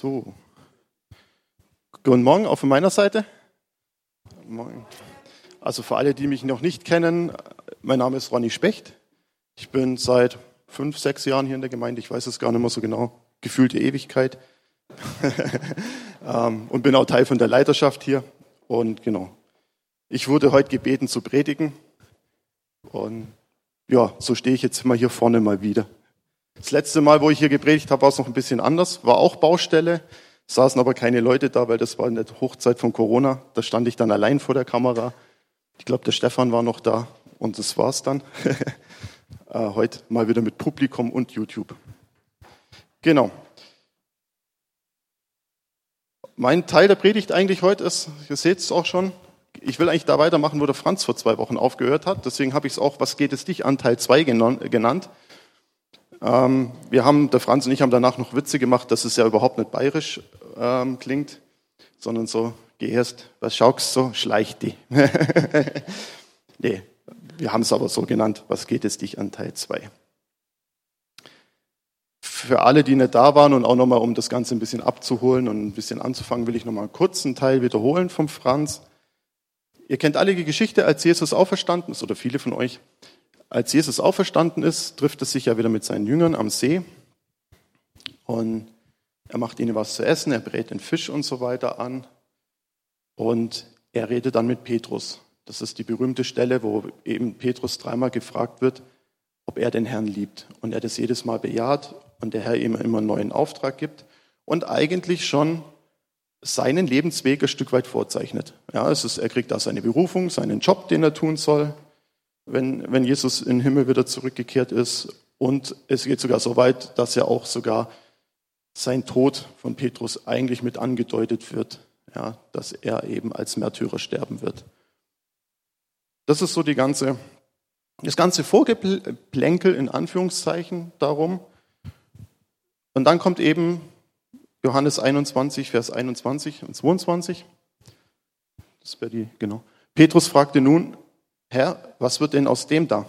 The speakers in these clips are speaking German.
So. Guten Morgen auch von meiner Seite. Morgen. Also für alle, die mich noch nicht kennen, mein Name ist Ronny Specht. Ich bin seit fünf, sechs Jahren hier in der Gemeinde. Ich weiß es gar nicht mehr so genau. Gefühlte Ewigkeit. Ähm, und bin auch Teil von der Leiterschaft hier. Und genau. Ich wurde heute gebeten zu predigen. Und ja, so stehe ich jetzt mal hier vorne mal wieder. Das letzte Mal, wo ich hier gepredigt habe, war es noch ein bisschen anders. War auch Baustelle, saßen aber keine Leute da, weil das war in der Hochzeit von Corona. Da stand ich dann allein vor der Kamera. Ich glaube, der Stefan war noch da und das war's dann. Äh, heute mal wieder mit Publikum und YouTube. Genau. Mein Teil der Predigt eigentlich heute ist, ihr seht es auch schon, ich will eigentlich da weitermachen, wo der Franz vor zwei Wochen aufgehört hat. Deswegen habe ich es auch, was geht es dich an, Teil 2 genannt. Ähm, wir haben, der Franz und ich haben danach noch Witze gemacht, dass es ja überhaupt nicht bayerisch ähm, klingt, sondern so, geh erst, was schaust so, schleich die. nee, wir haben es aber so genannt, was geht es dich an Teil 2. Für alle, die nicht da waren und auch nochmal, um das Ganze ein bisschen abzuholen und ein bisschen anzufangen, will ich nochmal einen kurzen Teil wiederholen vom Franz. Ihr kennt alle die Geschichte, als Jesus auferstanden ist, oder viele von euch. Als Jesus auferstanden ist, trifft er sich ja wieder mit seinen Jüngern am See und er macht ihnen was zu essen, er brät den Fisch und so weiter an und er redet dann mit Petrus. Das ist die berühmte Stelle, wo eben Petrus dreimal gefragt wird, ob er den Herrn liebt. Und er das jedes Mal bejaht und der Herr ihm immer einen neuen Auftrag gibt und eigentlich schon seinen Lebensweg ein Stück weit vorzeichnet. Ja, es ist, er kriegt da seine Berufung, seinen Job, den er tun soll wenn, wenn Jesus in den Himmel wieder zurückgekehrt ist. Und es geht sogar so weit, dass ja auch sogar sein Tod von Petrus eigentlich mit angedeutet wird, ja, dass er eben als Märtyrer sterben wird. Das ist so die ganze, das ganze Vorgeplänkel in Anführungszeichen darum. Und dann kommt eben Johannes 21, Vers 21 und 22. Das wäre die, genau. Petrus fragte nun, Herr, was wird denn aus dem da?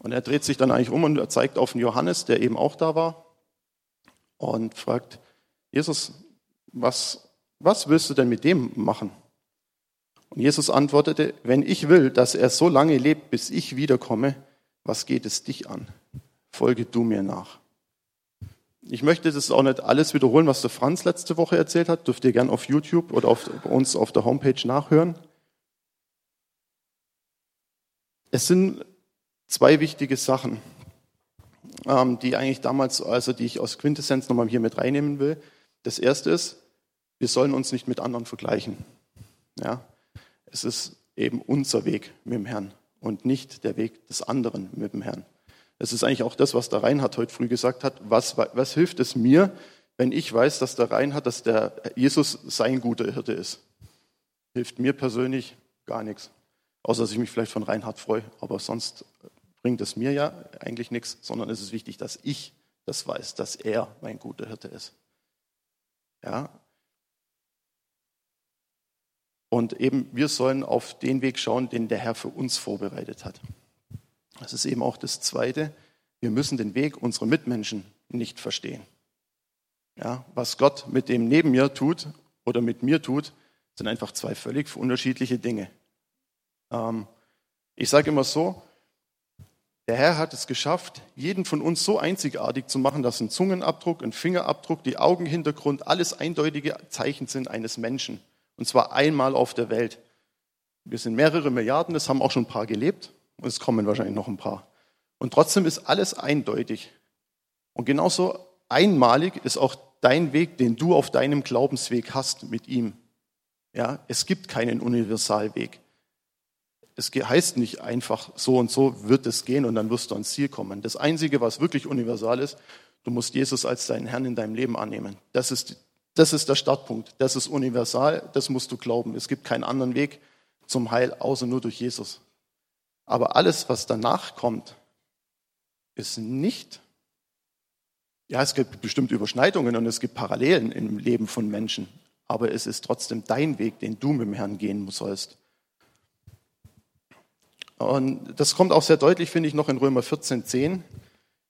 Und er dreht sich dann eigentlich um und er zeigt auf den Johannes, der eben auch da war, und fragt, Jesus, was, was willst du denn mit dem machen? Und Jesus antwortete, wenn ich will, dass er so lange lebt, bis ich wiederkomme, was geht es dich an? Folge du mir nach. Ich möchte das auch nicht alles wiederholen, was der Franz letzte Woche erzählt hat. Dürft ihr gern auf YouTube oder auf, bei uns auf der Homepage nachhören. Es sind zwei wichtige Sachen, ähm, die eigentlich damals, also die ich aus Quintessenz nochmal hier mit reinnehmen will. Das erste ist, wir sollen uns nicht mit anderen vergleichen. Ja? Es ist eben unser Weg mit dem Herrn und nicht der Weg des anderen mit dem Herrn. Das ist eigentlich auch das, was der Reinhard heute früh gesagt hat. Was, was hilft es mir, wenn ich weiß, dass der Reinhard, dass der Jesus sein guter Hirte ist? Hilft mir persönlich gar nichts. Außer dass ich mich vielleicht von Reinhard freue, aber sonst bringt es mir ja eigentlich nichts, sondern es ist wichtig, dass ich das weiß, dass er mein guter Hirte ist. Ja. Und eben, wir sollen auf den Weg schauen, den der Herr für uns vorbereitet hat. Das ist eben auch das Zweite. Wir müssen den Weg unserer Mitmenschen nicht verstehen. Ja, was Gott mit dem neben mir tut oder mit mir tut, sind einfach zwei völlig unterschiedliche Dinge. Ähm, ich sage immer so, der Herr hat es geschafft, jeden von uns so einzigartig zu machen, dass ein Zungenabdruck, ein Fingerabdruck, die Augenhintergrund, alles eindeutige Zeichen sind eines Menschen. Und zwar einmal auf der Welt. Wir sind mehrere Milliarden, das haben auch schon ein paar gelebt und es kommen wahrscheinlich noch ein paar. Und trotzdem ist alles eindeutig. Und genauso einmalig ist auch dein Weg, den du auf deinem Glaubensweg hast mit ihm. Ja, es gibt keinen Universalweg es heißt nicht einfach, so und so wird es gehen und dann wirst du ans Ziel kommen. Das Einzige, was wirklich universal ist, du musst Jesus als deinen Herrn in deinem Leben annehmen. Das ist, das ist der Startpunkt. Das ist universal, das musst du glauben. Es gibt keinen anderen Weg zum Heil, außer nur durch Jesus. Aber alles, was danach kommt, ist nicht, ja, es gibt bestimmte Überschneidungen und es gibt Parallelen im Leben von Menschen, aber es ist trotzdem dein Weg, den du mit dem Herrn gehen sollst. Und das kommt auch sehr deutlich, finde ich, noch in Römer 14, 10.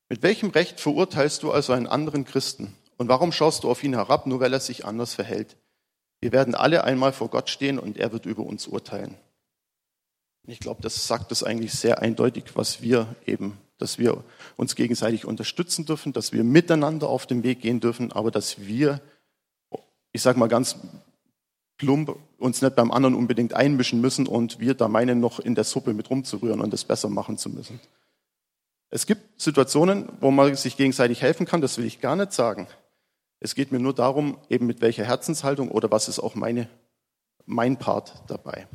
Mit welchem Recht verurteilst du also einen anderen Christen? Und warum schaust du auf ihn herab, nur weil er sich anders verhält? Wir werden alle einmal vor Gott stehen und er wird über uns urteilen. Ich glaube, das sagt es eigentlich sehr eindeutig, was wir eben, dass wir uns gegenseitig unterstützen dürfen, dass wir miteinander auf den Weg gehen dürfen, aber dass wir, ich sage mal ganz plump, uns nicht beim anderen unbedingt einmischen müssen und wir da meinen, noch in der Suppe mit rumzurühren und es besser machen zu müssen. Es gibt Situationen, wo man sich gegenseitig helfen kann, das will ich gar nicht sagen. Es geht mir nur darum, eben mit welcher Herzenshaltung oder was ist auch meine, mein Part dabei.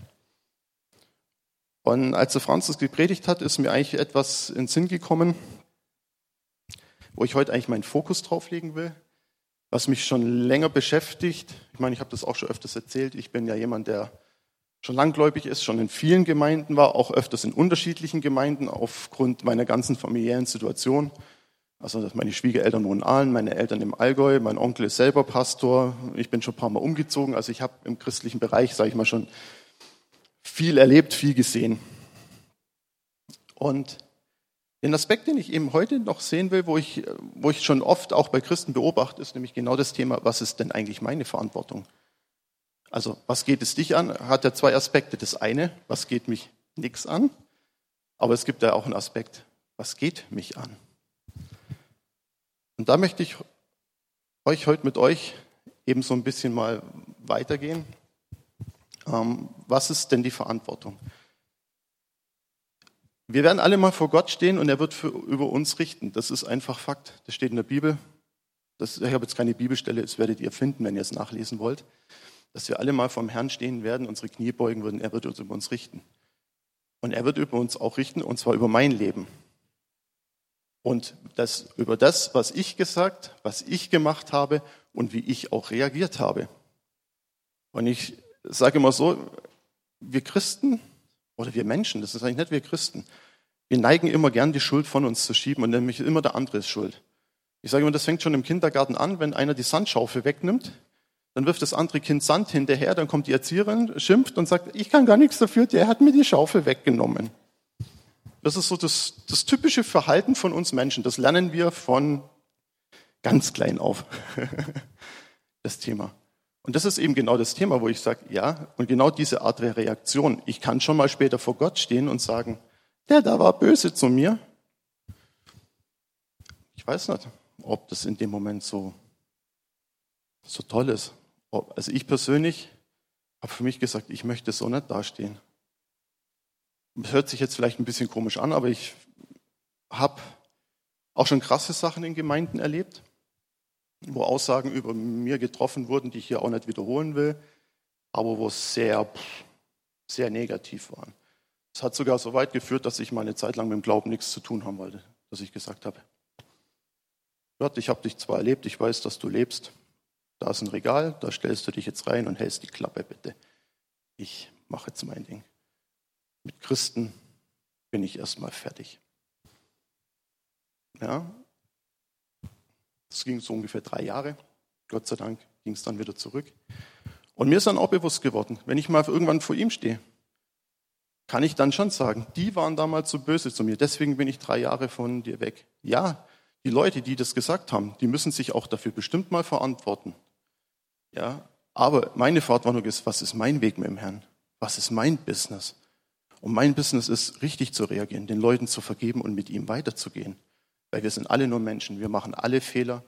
Und als der Franz das gepredigt hat, ist mir eigentlich etwas in Sinn gekommen, wo ich heute eigentlich meinen Fokus drauf legen will, was mich schon länger beschäftigt. Ich meine, ich habe das auch schon öfters erzählt. Ich bin ja jemand, der schon langgläubig ist, schon in vielen Gemeinden war, auch öfters in unterschiedlichen Gemeinden aufgrund meiner ganzen familiären Situation. Also meine Schwiegereltern wohnen in Aalen, meine Eltern im Allgäu, mein Onkel ist selber Pastor. Ich bin schon ein paar Mal umgezogen. Also ich habe im christlichen Bereich, sage ich mal, schon viel erlebt, viel gesehen. Und den Aspekt, den ich eben heute noch sehen will, wo ich, wo ich schon oft auch bei Christen beobachte, ist nämlich genau das Thema, was ist denn eigentlich meine Verantwortung? Also, was geht es dich an? Hat ja zwei Aspekte. Das eine, was geht mich nichts an? Aber es gibt ja auch einen Aspekt, was geht mich an? Und da möchte ich euch heute mit euch eben so ein bisschen mal weitergehen ähm, was ist denn die Verantwortung? Wir werden alle mal vor Gott stehen und er wird für, über uns richten. Das ist einfach Fakt. Das steht in der Bibel. Das, ich habe jetzt keine Bibelstelle, das werdet ihr finden, wenn ihr es nachlesen wollt. Dass wir alle mal vom Herrn stehen werden, unsere Knie beugen würden, er wird uns über uns richten. Und er wird über uns auch richten, und zwar über mein Leben. Und das, über das, was ich gesagt, was ich gemacht habe und wie ich auch reagiert habe. Und ich sage immer so, wir Christen oder wir Menschen, das ist eigentlich nicht wir Christen, wir neigen immer gern die Schuld von uns zu schieben und nämlich immer der andere ist schuld. Ich sage immer, das fängt schon im Kindergarten an, wenn einer die Sandschaufel wegnimmt, dann wirft das andere Kind Sand hinterher, dann kommt die Erzieherin, schimpft und sagt, ich kann gar nichts dafür, der hat mir die Schaufel weggenommen. Das ist so das, das typische Verhalten von uns Menschen. Das lernen wir von ganz klein auf. das Thema. Und das ist eben genau das Thema, wo ich sage, ja, und genau diese Art der Reaktion. Ich kann schon mal später vor Gott stehen und sagen, der da war böse zu mir. Ich weiß nicht, ob das in dem Moment so, so toll ist. Also ich persönlich habe für mich gesagt, ich möchte so nicht dastehen. Das hört sich jetzt vielleicht ein bisschen komisch an, aber ich habe auch schon krasse Sachen in Gemeinden erlebt wo Aussagen über mir getroffen wurden, die ich hier auch nicht wiederholen will, aber wo sehr, sehr negativ waren. Es hat sogar so weit geführt, dass ich mal eine Zeit lang mit dem Glauben nichts zu tun haben wollte, dass ich gesagt habe, Gott, ich habe dich zwar erlebt, ich weiß, dass du lebst, da ist ein Regal, da stellst du dich jetzt rein und hältst die Klappe bitte. Ich mache jetzt mein Ding. Mit Christen bin ich erstmal fertig. Ja, das ging so ungefähr drei Jahre. Gott sei Dank ging es dann wieder zurück. Und mir ist dann auch bewusst geworden, wenn ich mal irgendwann vor ihm stehe, kann ich dann schon sagen, die waren damals so böse zu mir, deswegen bin ich drei Jahre von dir weg. Ja, die Leute, die das gesagt haben, die müssen sich auch dafür bestimmt mal verantworten. Ja, aber meine Verantwortung ist, was ist mein Weg mit dem Herrn? Was ist mein Business? Und mein Business ist, richtig zu reagieren, den Leuten zu vergeben und mit ihm weiterzugehen. Weil wir sind alle nur Menschen, wir machen alle Fehler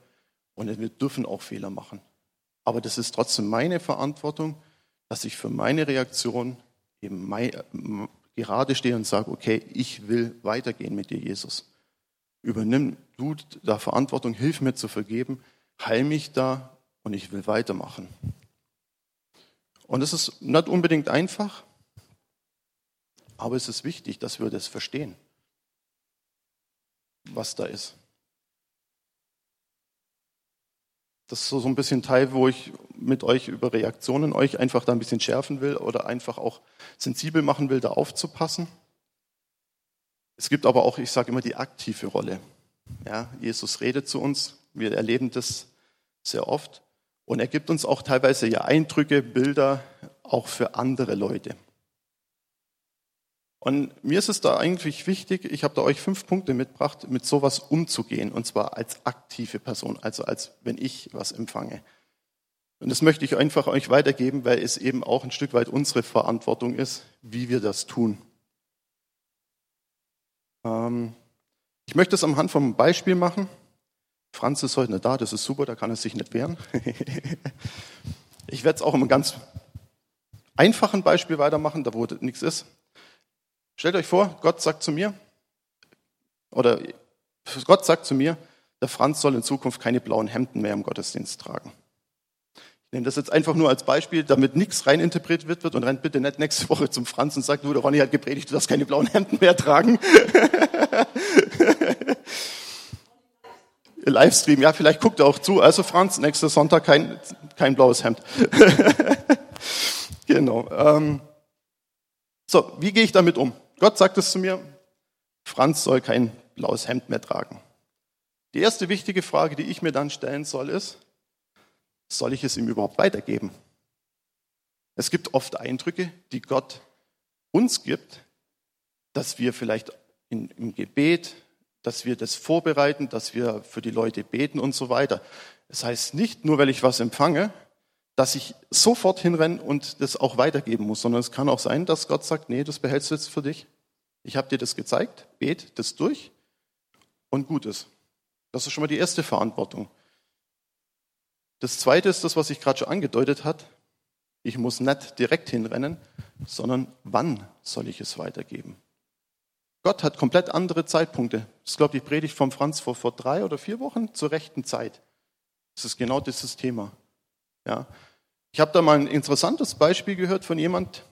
und wir dürfen auch Fehler machen. Aber das ist trotzdem meine Verantwortung, dass ich für meine Reaktion eben mein, gerade stehe und sage, okay, ich will weitergehen mit dir, Jesus. Übernimm du da Verantwortung, hilf mir zu vergeben, heil mich da und ich will weitermachen. Und es ist nicht unbedingt einfach, aber es ist wichtig, dass wir das verstehen was da ist. Das ist so ein bisschen Teil, wo ich mit euch über Reaktionen euch einfach da ein bisschen schärfen will oder einfach auch sensibel machen will, da aufzupassen. Es gibt aber auch, ich sage immer, die aktive Rolle. Ja, Jesus redet zu uns, wir erleben das sehr oft und er gibt uns auch teilweise ja Eindrücke, Bilder auch für andere Leute. Und mir ist es da eigentlich wichtig, ich habe da euch fünf Punkte mitgebracht, mit sowas umzugehen, und zwar als aktive Person, also als wenn ich was empfange. Und das möchte ich einfach euch weitergeben, weil es eben auch ein Stück weit unsere Verantwortung ist, wie wir das tun. Ähm, ich möchte es am Hand vom Beispiel machen. Franz ist heute nicht da, das ist super, da kann er sich nicht wehren. ich werde es auch im ganz einfachen Beispiel weitermachen, da wo nichts ist. Stellt euch vor, Gott sagt zu mir, oder Gott sagt zu mir, der Franz soll in Zukunft keine blauen Hemden mehr im Gottesdienst tragen. Ich nehme das jetzt einfach nur als Beispiel, damit nichts reininterpretiert wird und rennt bitte nicht nächste Woche zum Franz und sagt, du, der Ronny hat gepredigt, du darfst keine blauen Hemden mehr tragen. Livestream, ja, vielleicht guckt er auch zu. Also Franz, nächster Sonntag kein, kein blaues Hemd. genau. Ähm, so, wie gehe ich damit um? Gott sagt es zu mir, Franz soll kein blaues Hemd mehr tragen. Die erste wichtige Frage, die ich mir dann stellen soll, ist, soll ich es ihm überhaupt weitergeben? Es gibt oft Eindrücke, die Gott uns gibt, dass wir vielleicht in, im Gebet, dass wir das vorbereiten, dass wir für die Leute beten und so weiter. Das heißt nicht nur, weil ich was empfange, dass ich sofort hinrenne und das auch weitergeben muss, sondern es kann auch sein, dass Gott sagt, nee, das behältst du jetzt für dich. Ich habe dir das gezeigt, bet das durch und gut ist. Das ist schon mal die erste Verantwortung. Das zweite ist das, was ich gerade schon angedeutet hat. Ich muss nicht direkt hinrennen, sondern wann soll ich es weitergeben? Gott hat komplett andere Zeitpunkte. Das ist, glaube ich, Predigt von Franz vor, vor drei oder vier Wochen zur rechten Zeit. Das ist genau dieses Thema. Ja. Ich habe da mal ein interessantes Beispiel gehört von jemand,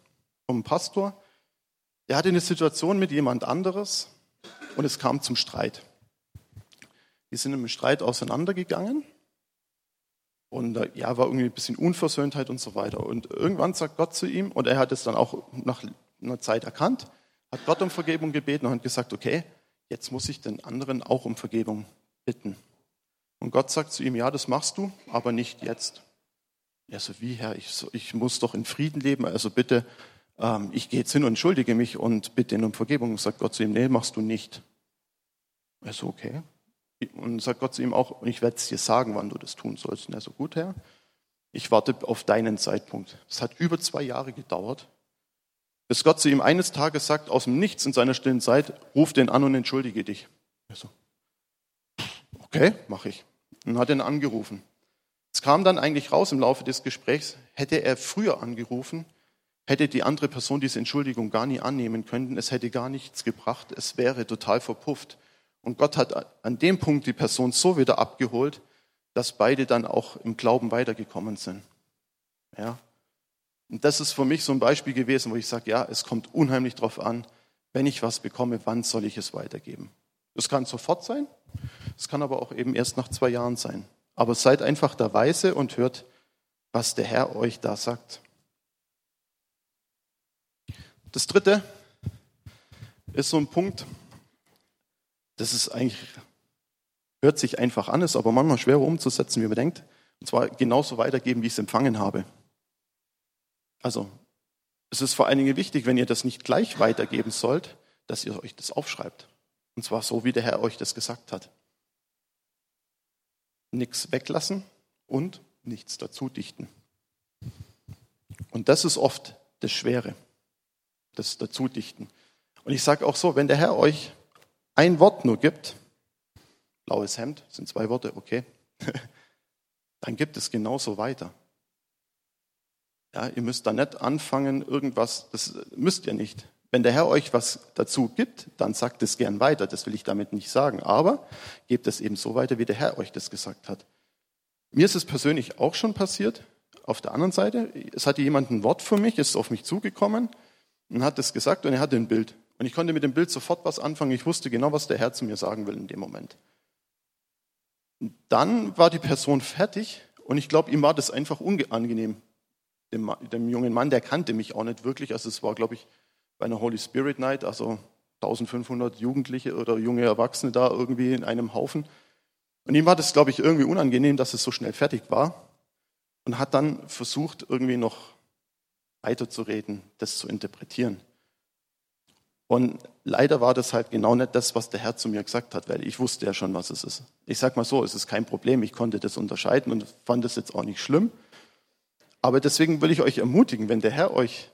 vom Pastor. Der hatte eine Situation mit jemand anderes und es kam zum Streit. Die sind im Streit auseinandergegangen und ja, war irgendwie ein bisschen Unversöhntheit und so weiter. Und irgendwann sagt Gott zu ihm, und er hat es dann auch nach einer Zeit erkannt, hat Gott um Vergebung gebeten und hat gesagt, okay, jetzt muss ich den anderen auch um Vergebung bitten. Und Gott sagt zu ihm, ja, das machst du, aber nicht jetzt. Er so, wie Herr, ich, ich muss doch in Frieden leben, also bitte, ähm, ich gehe jetzt hin und entschuldige mich und bitte ihn um Vergebung. Und sagt Gott zu ihm, nee, machst du nicht. Er so, okay. Und sagt Gott zu ihm auch, ich werde es dir sagen, wann du das tun sollst. Und er so, gut, Herr, ich warte auf deinen Zeitpunkt. Es hat über zwei Jahre gedauert, bis Gott zu ihm eines Tages sagt, aus dem Nichts in seiner stillen Zeit, ruf den an und entschuldige dich. Er so, okay, mache ich. Und hat ihn angerufen. Es kam dann eigentlich raus im Laufe des Gesprächs, hätte er früher angerufen, hätte die andere Person diese Entschuldigung gar nie annehmen können, es hätte gar nichts gebracht, es wäre total verpufft. Und Gott hat an dem Punkt die Person so wieder abgeholt, dass beide dann auch im Glauben weitergekommen sind. Ja. Und das ist für mich so ein Beispiel gewesen, wo ich sage, ja, es kommt unheimlich drauf an, wenn ich was bekomme, wann soll ich es weitergeben? Das kann sofort sein, es kann aber auch eben erst nach zwei Jahren sein. Aber seid einfach der Weise und hört, was der Herr euch da sagt. Das dritte ist so ein Punkt, das ist eigentlich, hört sich einfach an, ist aber manchmal schwerer umzusetzen, wie man denkt. Und zwar genauso weitergeben, wie ich es empfangen habe. Also, es ist vor allen Dingen wichtig, wenn ihr das nicht gleich weitergeben sollt, dass ihr euch das aufschreibt. Und zwar so, wie der Herr euch das gesagt hat nichts weglassen und nichts dazu dichten. Und das ist oft das Schwere, das Dazudichten. Und ich sage auch so, wenn der Herr euch ein Wort nur gibt, blaues Hemd, sind zwei Worte, okay, dann gibt es genauso weiter. Ja, ihr müsst da nicht anfangen, irgendwas, das müsst ihr nicht. Wenn der Herr euch was dazu gibt, dann sagt es gern weiter. Das will ich damit nicht sagen. Aber gebt es eben so weiter, wie der Herr euch das gesagt hat. Mir ist es persönlich auch schon passiert. Auf der anderen Seite, es hatte jemand ein Wort für mich, ist auf mich zugekommen und hat es gesagt und er hatte ein Bild. Und ich konnte mit dem Bild sofort was anfangen. Ich wusste genau, was der Herr zu mir sagen will in dem Moment. Dann war die Person fertig und ich glaube, ihm war das einfach unangenehm. Dem, dem jungen Mann, der kannte mich auch nicht wirklich. Also es war, glaube ich, bei einer Holy Spirit Night, also 1500 Jugendliche oder junge Erwachsene da irgendwie in einem Haufen. Und ihm war das, glaube ich, irgendwie unangenehm, dass es so schnell fertig war und hat dann versucht, irgendwie noch weiterzureden, das zu interpretieren. Und leider war das halt genau nicht das, was der Herr zu mir gesagt hat, weil ich wusste ja schon, was es ist. Ich sag mal so, es ist kein Problem, ich konnte das unterscheiden und fand es jetzt auch nicht schlimm. Aber deswegen will ich euch ermutigen, wenn der Herr euch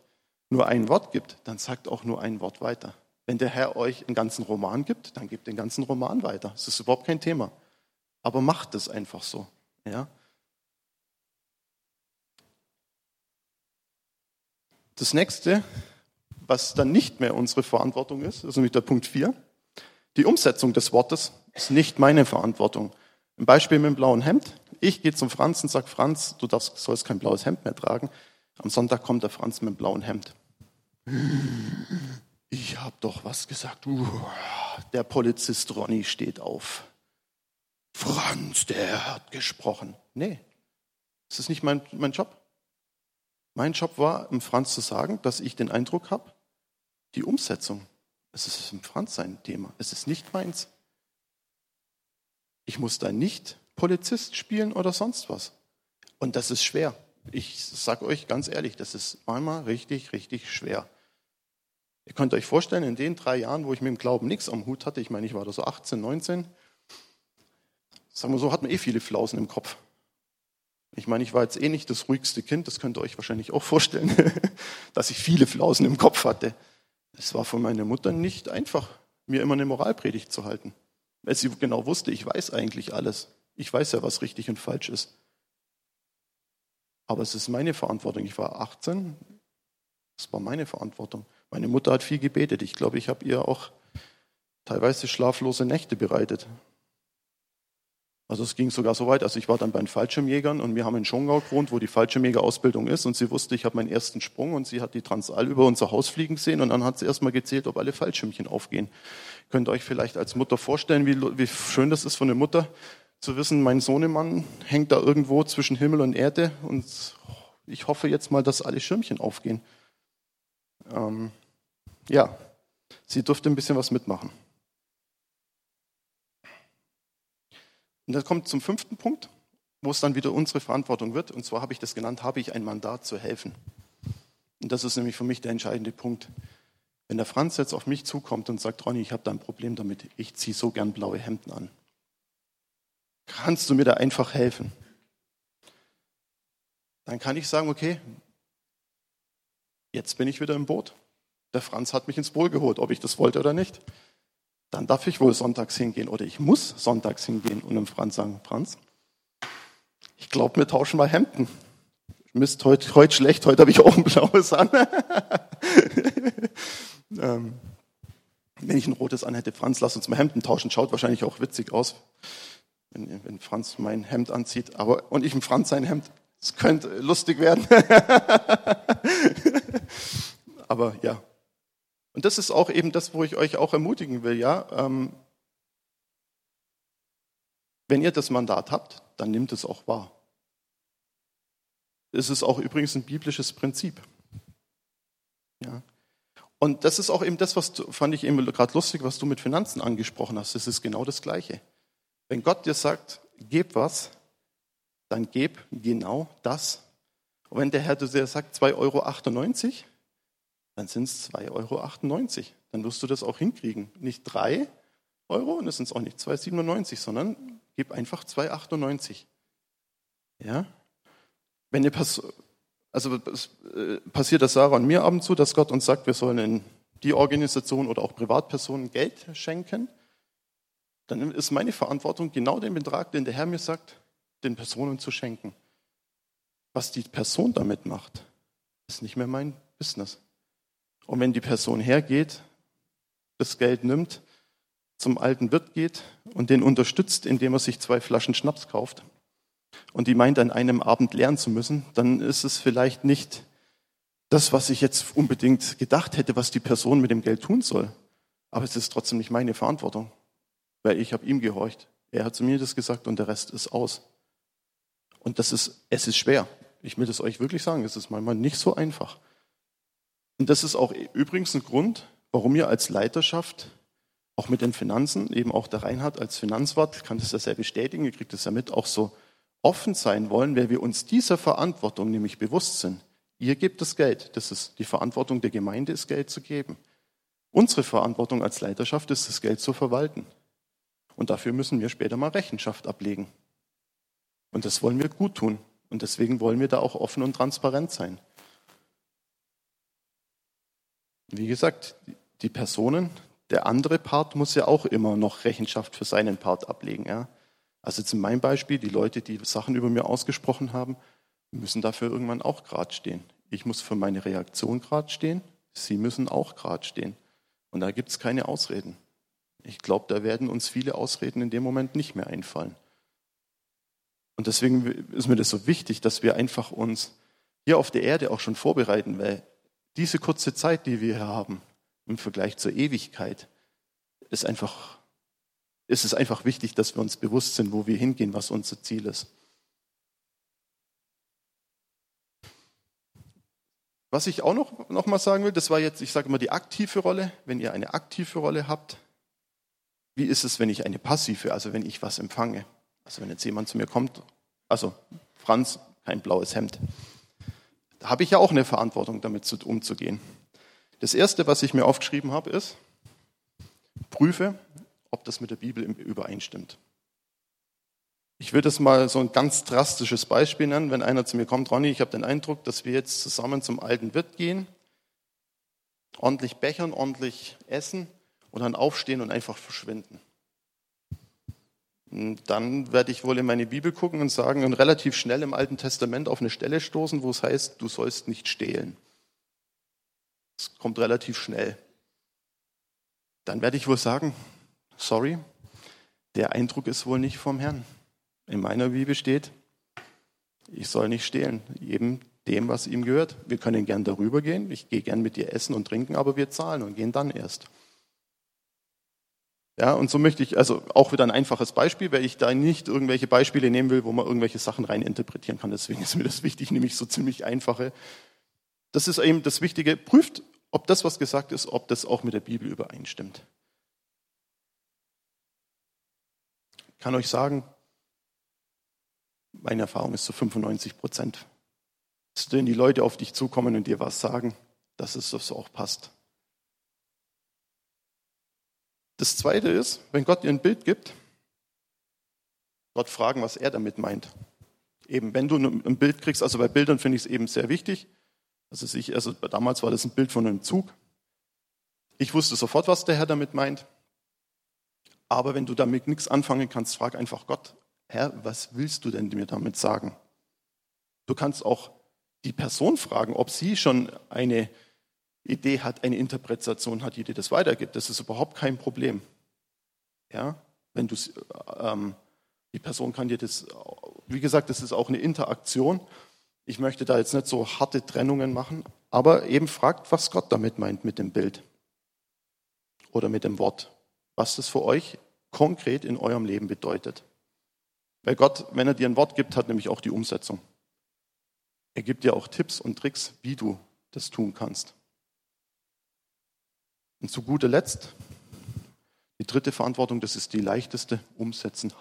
nur ein Wort gibt, dann sagt auch nur ein Wort weiter. Wenn der Herr euch einen ganzen Roman gibt, dann gebt den ganzen Roman weiter. Das ist überhaupt kein Thema. Aber macht es einfach so. Ja? Das nächste, was dann nicht mehr unsere Verantwortung ist, ist nämlich der Punkt 4. Die Umsetzung des Wortes ist nicht meine Verantwortung. Ein Beispiel mit dem blauen Hemd. Ich gehe zum Franz und sage, Franz, du darfst, sollst kein blaues Hemd mehr tragen. Am Sonntag kommt der Franz mit dem blauen Hemd. Ich habe doch was gesagt. Der Polizist Ronny steht auf. Franz, der hat gesprochen. Nee, das ist nicht mein, mein Job. Mein Job war, im Franz zu sagen, dass ich den Eindruck habe, die Umsetzung, es ist im Franz sein Thema, es ist nicht meins. Ich muss da nicht Polizist spielen oder sonst was. Und das ist schwer. Ich sage euch ganz ehrlich, das ist manchmal richtig, richtig schwer. Ihr könnt euch vorstellen, in den drei Jahren, wo ich mit dem Glauben nichts am Hut hatte, ich meine, ich war da so 18, 19, sagen wir so, hat man eh viele Flausen im Kopf. Ich meine, ich war jetzt eh nicht das ruhigste Kind, das könnt ihr euch wahrscheinlich auch vorstellen, dass ich viele Flausen im Kopf hatte. Es war von meiner Mutter nicht einfach, mir immer eine Moralpredigt zu halten, weil sie genau wusste, ich weiß eigentlich alles. Ich weiß ja, was richtig und falsch ist. Aber es ist meine Verantwortung. Ich war 18, es war meine Verantwortung. Meine Mutter hat viel gebetet. Ich glaube, ich habe ihr auch teilweise schlaflose Nächte bereitet. Also es ging sogar so weit, also ich war dann bei den Fallschirmjägern und wir haben in Schongau gewohnt, wo die Fallschirmjägerausbildung ist und sie wusste, ich habe meinen ersten Sprung und sie hat die Transall über unser Haus fliegen sehen und dann hat sie erstmal gezählt, ob alle Fallschirmchen aufgehen. Könnt ihr euch vielleicht als Mutter vorstellen, wie, wie schön das ist von der Mutter, zu wissen, mein Sohnemann hängt da irgendwo zwischen Himmel und Erde und ich hoffe jetzt mal, dass alle Schirmchen aufgehen. Ähm, ja, sie durfte ein bisschen was mitmachen. Und das kommt zum fünften Punkt, wo es dann wieder unsere Verantwortung wird. Und zwar habe ich das genannt, habe ich ein Mandat zu helfen. Und das ist nämlich für mich der entscheidende Punkt. Wenn der Franz jetzt auf mich zukommt und sagt, Ronny, ich habe da ein Problem damit, ich ziehe so gern blaue Hemden an. Kannst du mir da einfach helfen? Dann kann ich sagen, okay, jetzt bin ich wieder im Boot. Der Franz hat mich ins Boot geholt, ob ich das wollte oder nicht dann darf ich wohl sonntags hingehen oder ich muss sonntags hingehen und dem Franz sagen, Franz, ich glaube, wir tauschen mal Hemden. Mist, heute, heute schlecht, heute habe ich auch ein blaues an. ähm, wenn ich ein rotes anhätte, Franz, lass uns mal Hemden tauschen, schaut wahrscheinlich auch witzig aus, wenn, wenn Franz mein Hemd anzieht, aber und ich im Franz sein Hemd, es könnte lustig werden. aber ja, und das ist auch eben das, wo ich euch auch ermutigen will, ja. Ähm, wenn ihr das Mandat habt, dann nimmt es auch wahr. Es ist auch übrigens ein biblisches Prinzip. Ja. Und das ist auch eben das, was du, fand ich eben gerade lustig, was du mit Finanzen angesprochen hast. Das ist genau das Gleiche. Wenn Gott dir sagt, gib was, dann gib genau das. Und wenn der Herr dir sagt 2,98 Euro, dann sind es 2,98 Euro. Dann wirst du das auch hinkriegen. Nicht 3 Euro und es sind auch nicht 2,97, sondern gib einfach 2,98. Ja? Wenn ihr pass also es äh, passiert das Sarah und mir ab und zu, dass Gott uns sagt, wir sollen in die Organisation oder auch Privatpersonen Geld schenken, dann ist meine Verantwortung, genau den Betrag, den der Herr mir sagt, den Personen zu schenken. Was die Person damit macht, ist nicht mehr mein Business. Und wenn die Person hergeht, das Geld nimmt, zum alten Wirt geht und den unterstützt, indem er sich zwei Flaschen Schnaps kauft und die meint, an einem Abend lernen zu müssen, dann ist es vielleicht nicht das, was ich jetzt unbedingt gedacht hätte, was die Person mit dem Geld tun soll. Aber es ist trotzdem nicht meine Verantwortung, weil ich habe ihm gehorcht. Er hat zu mir das gesagt und der Rest ist aus. Und das ist, es ist schwer. Ich will das euch wirklich sagen, es ist manchmal nicht so einfach. Und das ist auch übrigens ein Grund, warum ihr als Leiterschaft auch mit den Finanzen, eben auch der Reinhard als Finanzwart, kann das ja sehr bestätigen, ihr kriegt das ja mit, auch so offen sein wollen, weil wir uns dieser Verantwortung nämlich bewusst sind. Ihr gebt das Geld, das ist die Verantwortung der Gemeinde, ist Geld zu geben. Unsere Verantwortung als Leiterschaft ist, das Geld zu verwalten. Und dafür müssen wir später mal Rechenschaft ablegen. Und das wollen wir gut tun. Und deswegen wollen wir da auch offen und transparent sein. Wie gesagt, die Personen, der andere Part muss ja auch immer noch Rechenschaft für seinen Part ablegen. Ja? Also jetzt in meinem Beispiel, die Leute, die Sachen über mir ausgesprochen haben, müssen dafür irgendwann auch gerade stehen. Ich muss für meine Reaktion gerade stehen, sie müssen auch gerade stehen. Und da gibt es keine Ausreden. Ich glaube, da werden uns viele Ausreden in dem Moment nicht mehr einfallen. Und deswegen ist mir das so wichtig, dass wir einfach uns hier auf der Erde auch schon vorbereiten, weil diese kurze Zeit, die wir hier haben, im Vergleich zur Ewigkeit, ist einfach, ist es einfach wichtig, dass wir uns bewusst sind, wo wir hingehen, was unser Ziel ist. Was ich auch noch, noch mal sagen will, das war jetzt, ich sage immer, die aktive Rolle. Wenn ihr eine aktive Rolle habt, wie ist es, wenn ich eine passive, also wenn ich was empfange? Also wenn jetzt jemand zu mir kommt, also Franz, kein blaues Hemd, da habe ich ja auch eine Verantwortung, damit umzugehen. Das Erste, was ich mir aufgeschrieben habe, ist, prüfe, ob das mit der Bibel übereinstimmt. Ich will das mal so ein ganz drastisches Beispiel nennen, wenn einer zu mir kommt, Ronny, ich habe den Eindruck, dass wir jetzt zusammen zum alten Wirt gehen, ordentlich bechern, ordentlich essen und dann aufstehen und einfach verschwinden. Dann werde ich wohl in meine Bibel gucken und sagen und relativ schnell im Alten Testament auf eine Stelle stoßen, wo es heißt, du sollst nicht stehlen. Das kommt relativ schnell. Dann werde ich wohl sagen, sorry, der Eindruck ist wohl nicht vom Herrn. In meiner Bibel steht, ich soll nicht stehlen, jedem dem, was ihm gehört. Wir können gern darüber gehen, ich gehe gern mit dir essen und trinken, aber wir zahlen und gehen dann erst. Ja, und so möchte ich, also auch wieder ein einfaches Beispiel, weil ich da nicht irgendwelche Beispiele nehmen will, wo man irgendwelche Sachen rein interpretieren kann. Deswegen ist mir das wichtig, nämlich so ziemlich einfache. Das ist eben das Wichtige. Prüft, ob das, was gesagt ist, ob das auch mit der Bibel übereinstimmt. Ich kann euch sagen, meine Erfahrung ist so 95 Prozent. Wenn die Leute auf dich zukommen und dir was sagen, dass es so auch passt. Das Zweite ist, wenn Gott dir ein Bild gibt, Gott fragen, was er damit meint. Eben, wenn du ein Bild kriegst, also bei Bildern finde ich es eben sehr wichtig. Also, ich, also damals war das ein Bild von einem Zug. Ich wusste sofort, was der Herr damit meint. Aber wenn du damit nichts anfangen kannst, frag einfach Gott, Herr, was willst du denn mir damit sagen? Du kannst auch die Person fragen, ob sie schon eine Idee hat, eine Interpretation hat, die dir das weitergibt. Das ist überhaupt kein Problem. Ja, wenn du ähm, die Person kann dir das, wie gesagt, das ist auch eine Interaktion. Ich möchte da jetzt nicht so harte Trennungen machen, aber eben fragt, was Gott damit meint mit dem Bild oder mit dem Wort, was das für euch konkret in eurem Leben bedeutet. Weil Gott, wenn er dir ein Wort gibt, hat nämlich auch die Umsetzung. Er gibt dir auch Tipps und Tricks, wie du das tun kannst. Und zu guter Letzt, die dritte Verantwortung, das ist die leichteste, umsetzen. ich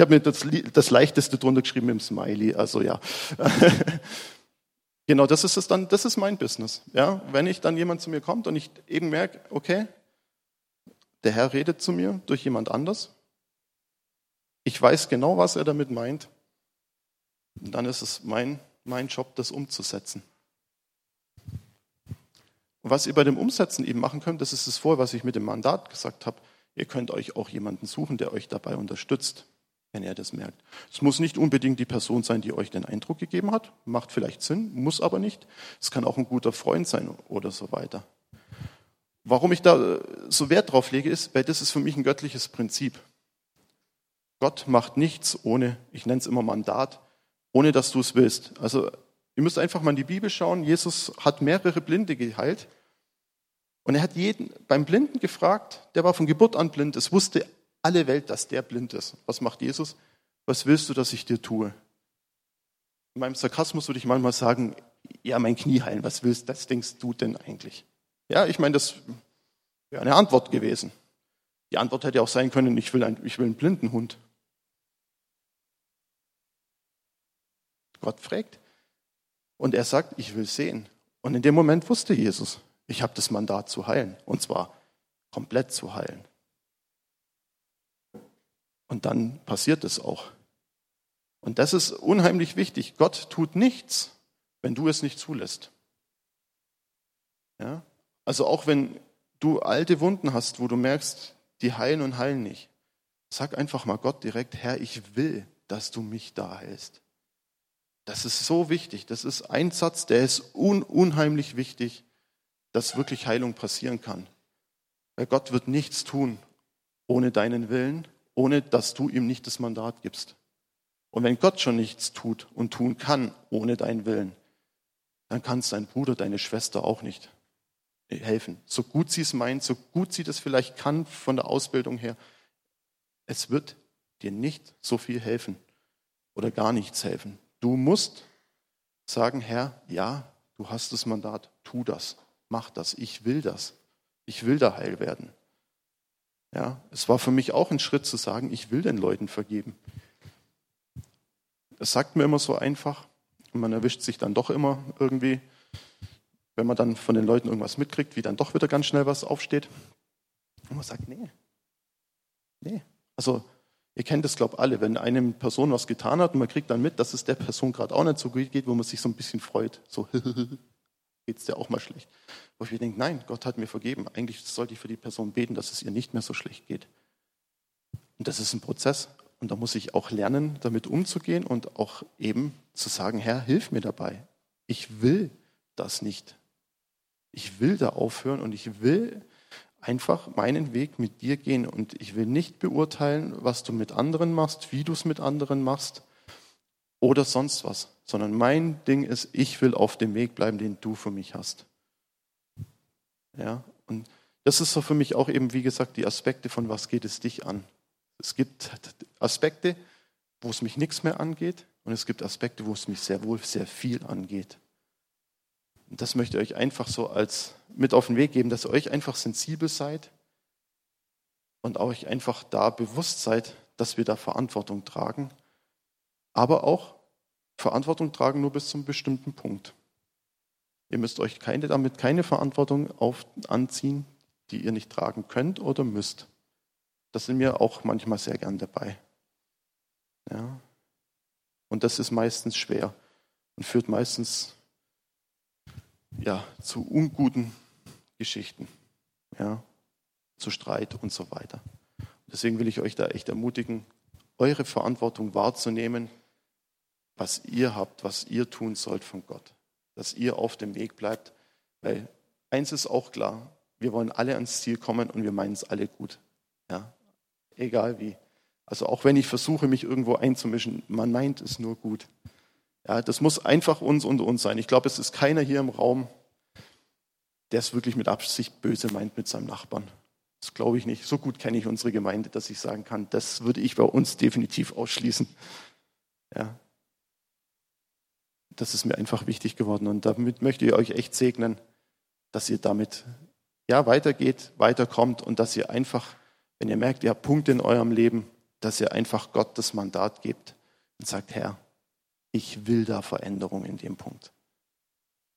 habe mir das, das leichteste drunter geschrieben im Smiley, also ja. genau, das ist es dann, das ist mein Business. Ja, wenn ich dann jemand zu mir kommt und ich eben merke, okay, der Herr redet zu mir durch jemand anders. Ich weiß genau, was er damit meint. Und dann ist es mein, mein Job, das umzusetzen. Und was ihr bei dem Umsetzen eben machen könnt, das ist das Vorher, was ich mit dem Mandat gesagt habe. Ihr könnt euch auch jemanden suchen, der euch dabei unterstützt, wenn ihr das merkt. Es muss nicht unbedingt die Person sein, die euch den Eindruck gegeben hat. Macht vielleicht Sinn, muss aber nicht. Es kann auch ein guter Freund sein oder so weiter. Warum ich da so Wert drauf lege, ist, weil das ist für mich ein göttliches Prinzip. Gott macht nichts ohne, ich nenne es immer Mandat, ohne dass du es willst. Also ihr müsst einfach mal in die Bibel schauen. Jesus hat mehrere Blinde geheilt und er hat jeden beim Blinden gefragt, der war von Geburt an blind. Es wusste alle Welt, dass der blind ist. Was macht Jesus? Was willst du, dass ich dir tue? In meinem Sarkasmus würde ich manchmal sagen, ja, mein Knie heilen. Was willst, das denkst du denn eigentlich? Ja, ich meine, das wäre eine Antwort gewesen. Die Antwort hätte auch sein können, ich will, ein, ich will einen blinden Hund. Gott fragt und er sagt, ich will sehen. Und in dem Moment wusste Jesus, ich habe das Mandat zu heilen. Und zwar komplett zu heilen. Und dann passiert es auch. Und das ist unheimlich wichtig. Gott tut nichts, wenn du es nicht zulässt. Ja? Also auch wenn du alte Wunden hast, wo du merkst, die heilen und heilen nicht. Sag einfach mal Gott direkt, Herr, ich will, dass du mich da heilst. Das ist so wichtig. Das ist ein Satz, der ist un unheimlich wichtig, dass wirklich Heilung passieren kann. Weil Gott wird nichts tun ohne deinen Willen, ohne dass du ihm nicht das Mandat gibst. Und wenn Gott schon nichts tut und tun kann ohne deinen Willen, dann kann es dein Bruder, deine Schwester auch nicht helfen. So gut sie es meint, so gut sie das vielleicht kann von der Ausbildung her, es wird dir nicht so viel helfen oder gar nichts helfen. Du musst sagen, Herr, ja, du hast das Mandat, tu das, mach das, ich will das, ich will da heil werden. Ja, es war für mich auch ein Schritt zu sagen, ich will den Leuten vergeben. Das sagt mir immer so einfach und man erwischt sich dann doch immer irgendwie wenn man dann von den Leuten irgendwas mitkriegt, wie dann doch wieder ganz schnell was aufsteht. Und man sagt, nee, nee. Also ihr kennt das, glaube ich, alle, wenn eine Person was getan hat und man kriegt dann mit, dass es der Person gerade auch nicht so gut geht, wo man sich so ein bisschen freut. So, geht es dir auch mal schlecht. Wo ich mir denke, nein, Gott hat mir vergeben. Eigentlich sollte ich für die Person beten, dass es ihr nicht mehr so schlecht geht. Und das ist ein Prozess. Und da muss ich auch lernen, damit umzugehen und auch eben zu sagen, Herr, hilf mir dabei. Ich will das nicht. Ich will da aufhören und ich will einfach meinen Weg mit dir gehen und ich will nicht beurteilen, was du mit anderen machst, wie du es mit anderen machst oder sonst was, sondern mein Ding ist, ich will auf dem Weg bleiben, den du für mich hast. Ja, und das ist so für mich auch eben, wie gesagt, die Aspekte von was geht es dich an. Es gibt Aspekte, wo es mich nichts mehr angeht und es gibt Aspekte, wo es mich sehr wohl sehr viel angeht. Und das möchte ich euch einfach so als mit auf den Weg geben, dass ihr euch einfach sensibel seid und euch einfach da bewusst seid, dass wir da Verantwortung tragen, aber auch Verantwortung tragen nur bis zum bestimmten Punkt. Ihr müsst euch keine, damit keine Verantwortung auf, anziehen, die ihr nicht tragen könnt oder müsst. Das sind wir auch manchmal sehr gern dabei. Ja. Und das ist meistens schwer und führt meistens ja, zu unguten Geschichten, ja, zu Streit und so weiter. Deswegen will ich euch da echt ermutigen, eure Verantwortung wahrzunehmen, was ihr habt, was ihr tun sollt von Gott, dass ihr auf dem Weg bleibt, weil eins ist auch klar, wir wollen alle ans Ziel kommen und wir meinen es alle gut, ja, egal wie. Also auch wenn ich versuche, mich irgendwo einzumischen, man meint es nur gut. Ja, das muss einfach uns unter uns sein. Ich glaube, es ist keiner hier im Raum, der es wirklich mit Absicht böse meint mit seinem Nachbarn. Das glaube ich nicht. So gut kenne ich unsere Gemeinde, dass ich sagen kann, das würde ich bei uns definitiv ausschließen. Ja. Das ist mir einfach wichtig geworden und damit möchte ich euch echt segnen, dass ihr damit ja weitergeht, weiterkommt und dass ihr einfach, wenn ihr merkt, ihr habt Punkte in eurem Leben, dass ihr einfach Gott das Mandat gebt und sagt, Herr, ich will da Veränderung in dem Punkt.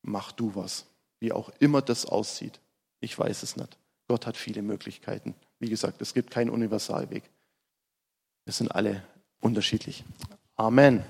Mach du was, wie auch immer das aussieht. Ich weiß es nicht. Gott hat viele Möglichkeiten. Wie gesagt, es gibt keinen Universalweg. Wir sind alle unterschiedlich. Amen.